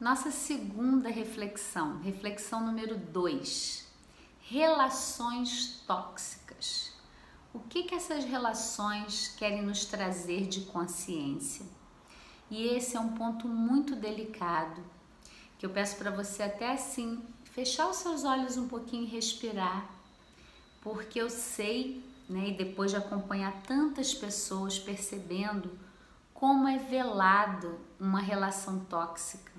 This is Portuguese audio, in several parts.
Nossa segunda reflexão, reflexão número 2. Relações tóxicas. O que, que essas relações querem nos trazer de consciência? E esse é um ponto muito delicado, que eu peço para você até assim fechar os seus olhos um pouquinho e respirar, porque eu sei, né, e depois de acompanhar tantas pessoas percebendo como é velada uma relação tóxica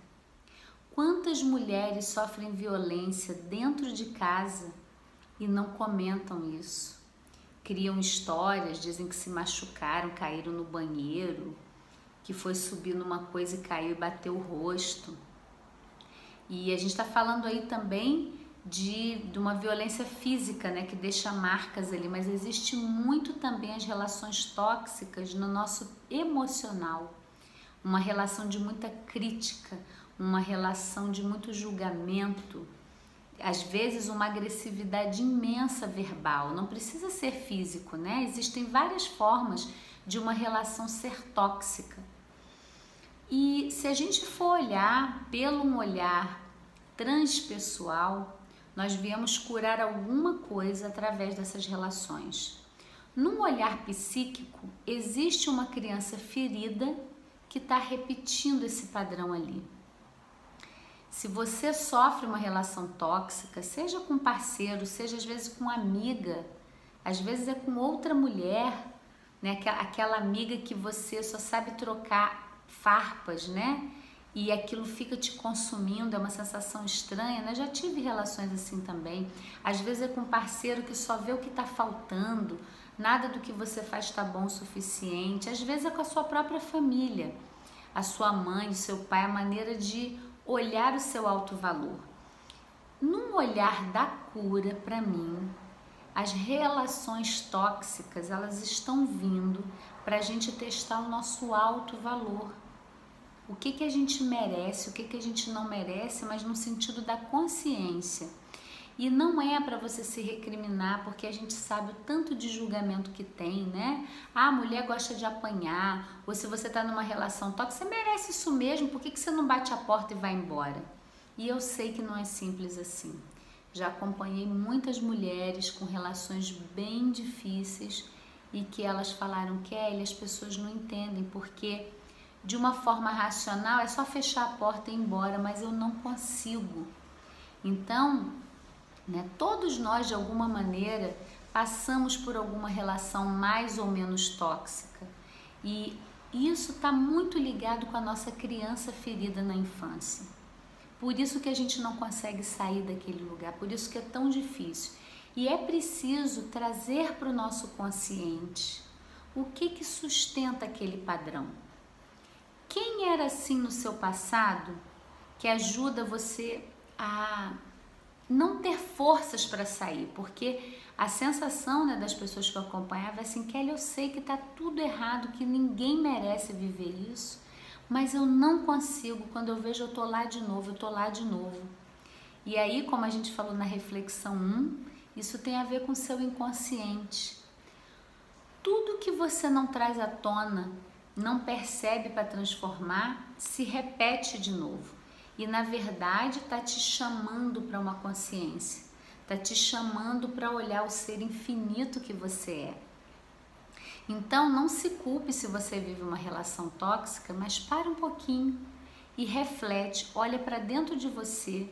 Quantas mulheres sofrem violência dentro de casa e não comentam isso? Criam histórias, dizem que se machucaram, caíram no banheiro, que foi subir numa coisa e caiu e bateu o rosto. E a gente está falando aí também de, de uma violência física, né, que deixa marcas ali, mas existe muito também as relações tóxicas no nosso emocional, uma relação de muita crítica, uma relação de muito julgamento, às vezes uma agressividade imensa verbal, não precisa ser físico, né? Existem várias formas de uma relação ser tóxica. E se a gente for olhar pelo um olhar transpessoal, nós viemos curar alguma coisa através dessas relações. Num olhar psíquico, existe uma criança ferida que está repetindo esse padrão ali. Se você sofre uma relação tóxica, seja com parceiro, seja às vezes com amiga, às vezes é com outra mulher, né? Aquela amiga que você só sabe trocar farpas, né? E aquilo fica te consumindo, é uma sensação estranha, né? Já tive relações assim também. Às vezes é com parceiro que só vê o que está faltando, nada do que você faz está bom o suficiente. Às vezes é com a sua própria família, a sua mãe, o seu pai, a maneira de olhar o seu alto valor. Num olhar da cura, para mim, as relações tóxicas elas estão vindo para a gente testar o nosso alto valor. O que, que a gente merece, o que, que a gente não merece, mas no sentido da consciência. E não é para você se recriminar, porque a gente sabe o tanto de julgamento que tem, né? Ah, a mulher gosta de apanhar, ou se você está numa relação tóxica, você merece isso mesmo, por que, que você não bate a porta e vai embora? E eu sei que não é simples assim. Já acompanhei muitas mulheres com relações bem difíceis e que elas falaram, Kelly, as pessoas não entendem porque de uma forma racional é só fechar a porta e ir embora, mas eu não consigo. Então, né? Todos nós, de alguma maneira, passamos por alguma relação mais ou menos tóxica. E isso está muito ligado com a nossa criança ferida na infância. Por isso que a gente não consegue sair daquele lugar, por isso que é tão difícil. E é preciso trazer para o nosso consciente o que, que sustenta aquele padrão. Quem era assim no seu passado que ajuda você a não ter forças para sair, porque a sensação né, das pessoas que eu acompanhava é assim, Kelly, eu sei que está tudo errado, que ninguém merece viver isso, mas eu não consigo, quando eu vejo eu tô lá de novo, eu tô lá de novo. E aí, como a gente falou na reflexão 1, isso tem a ver com o seu inconsciente. Tudo que você não traz à tona, não percebe para transformar, se repete de novo e na verdade está te chamando para uma consciência, está te chamando para olhar o ser infinito que você é. Então não se culpe se você vive uma relação tóxica, mas para um pouquinho e reflete, olha para dentro de você.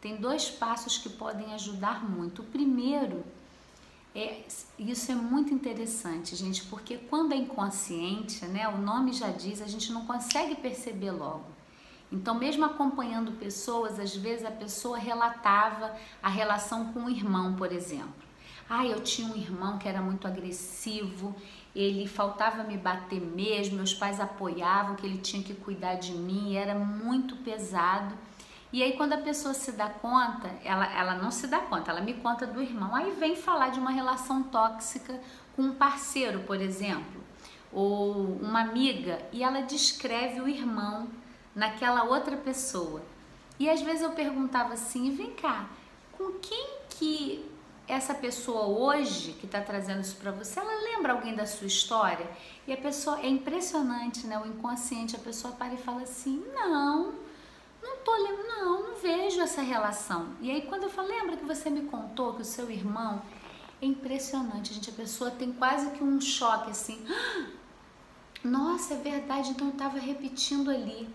Tem dois passos que podem ajudar muito. O primeiro é, isso é muito interessante, gente, porque quando é inconsciente, né, o nome já diz, a gente não consegue perceber logo. Então, mesmo acompanhando pessoas, às vezes a pessoa relatava a relação com o irmão, por exemplo. Ah, eu tinha um irmão que era muito agressivo, ele faltava me bater mesmo, meus pais apoiavam que ele tinha que cuidar de mim, era muito pesado. E aí, quando a pessoa se dá conta, ela, ela não se dá conta, ela me conta do irmão, aí vem falar de uma relação tóxica com um parceiro, por exemplo, ou uma amiga, e ela descreve o irmão naquela outra pessoa. E às vezes eu perguntava assim: vem cá, com quem que essa pessoa hoje que está trazendo isso para você, ela lembra alguém da sua história? E a pessoa é impressionante, né? O inconsciente, a pessoa para e fala assim: não, não tô falei, não, não vejo essa relação. E aí quando eu falei, lembra que você me contou que o seu irmão é impressionante, gente, a pessoa tem quase que um choque assim. Nossa, é verdade, então eu estava repetindo ali.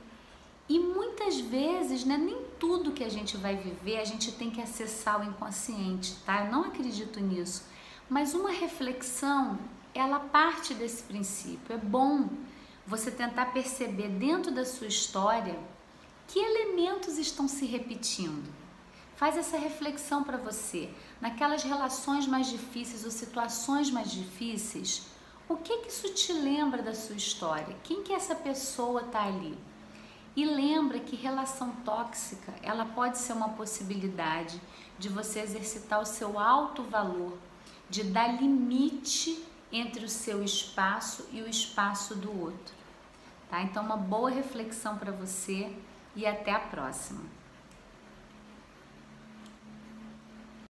E muitas vezes, né, nem tudo que a gente vai viver a gente tem que acessar o inconsciente, tá? Eu não acredito nisso. Mas uma reflexão, ela parte desse princípio. É bom você tentar perceber dentro da sua história que elementos estão se repetindo. Faz essa reflexão para você. Naquelas relações mais difíceis ou situações mais difíceis, o que, que isso te lembra da sua história? Quem que essa pessoa está ali? E lembra que relação tóxica, ela pode ser uma possibilidade de você exercitar o seu alto valor, de dar limite entre o seu espaço e o espaço do outro. Tá? Então uma boa reflexão para você e até a próxima.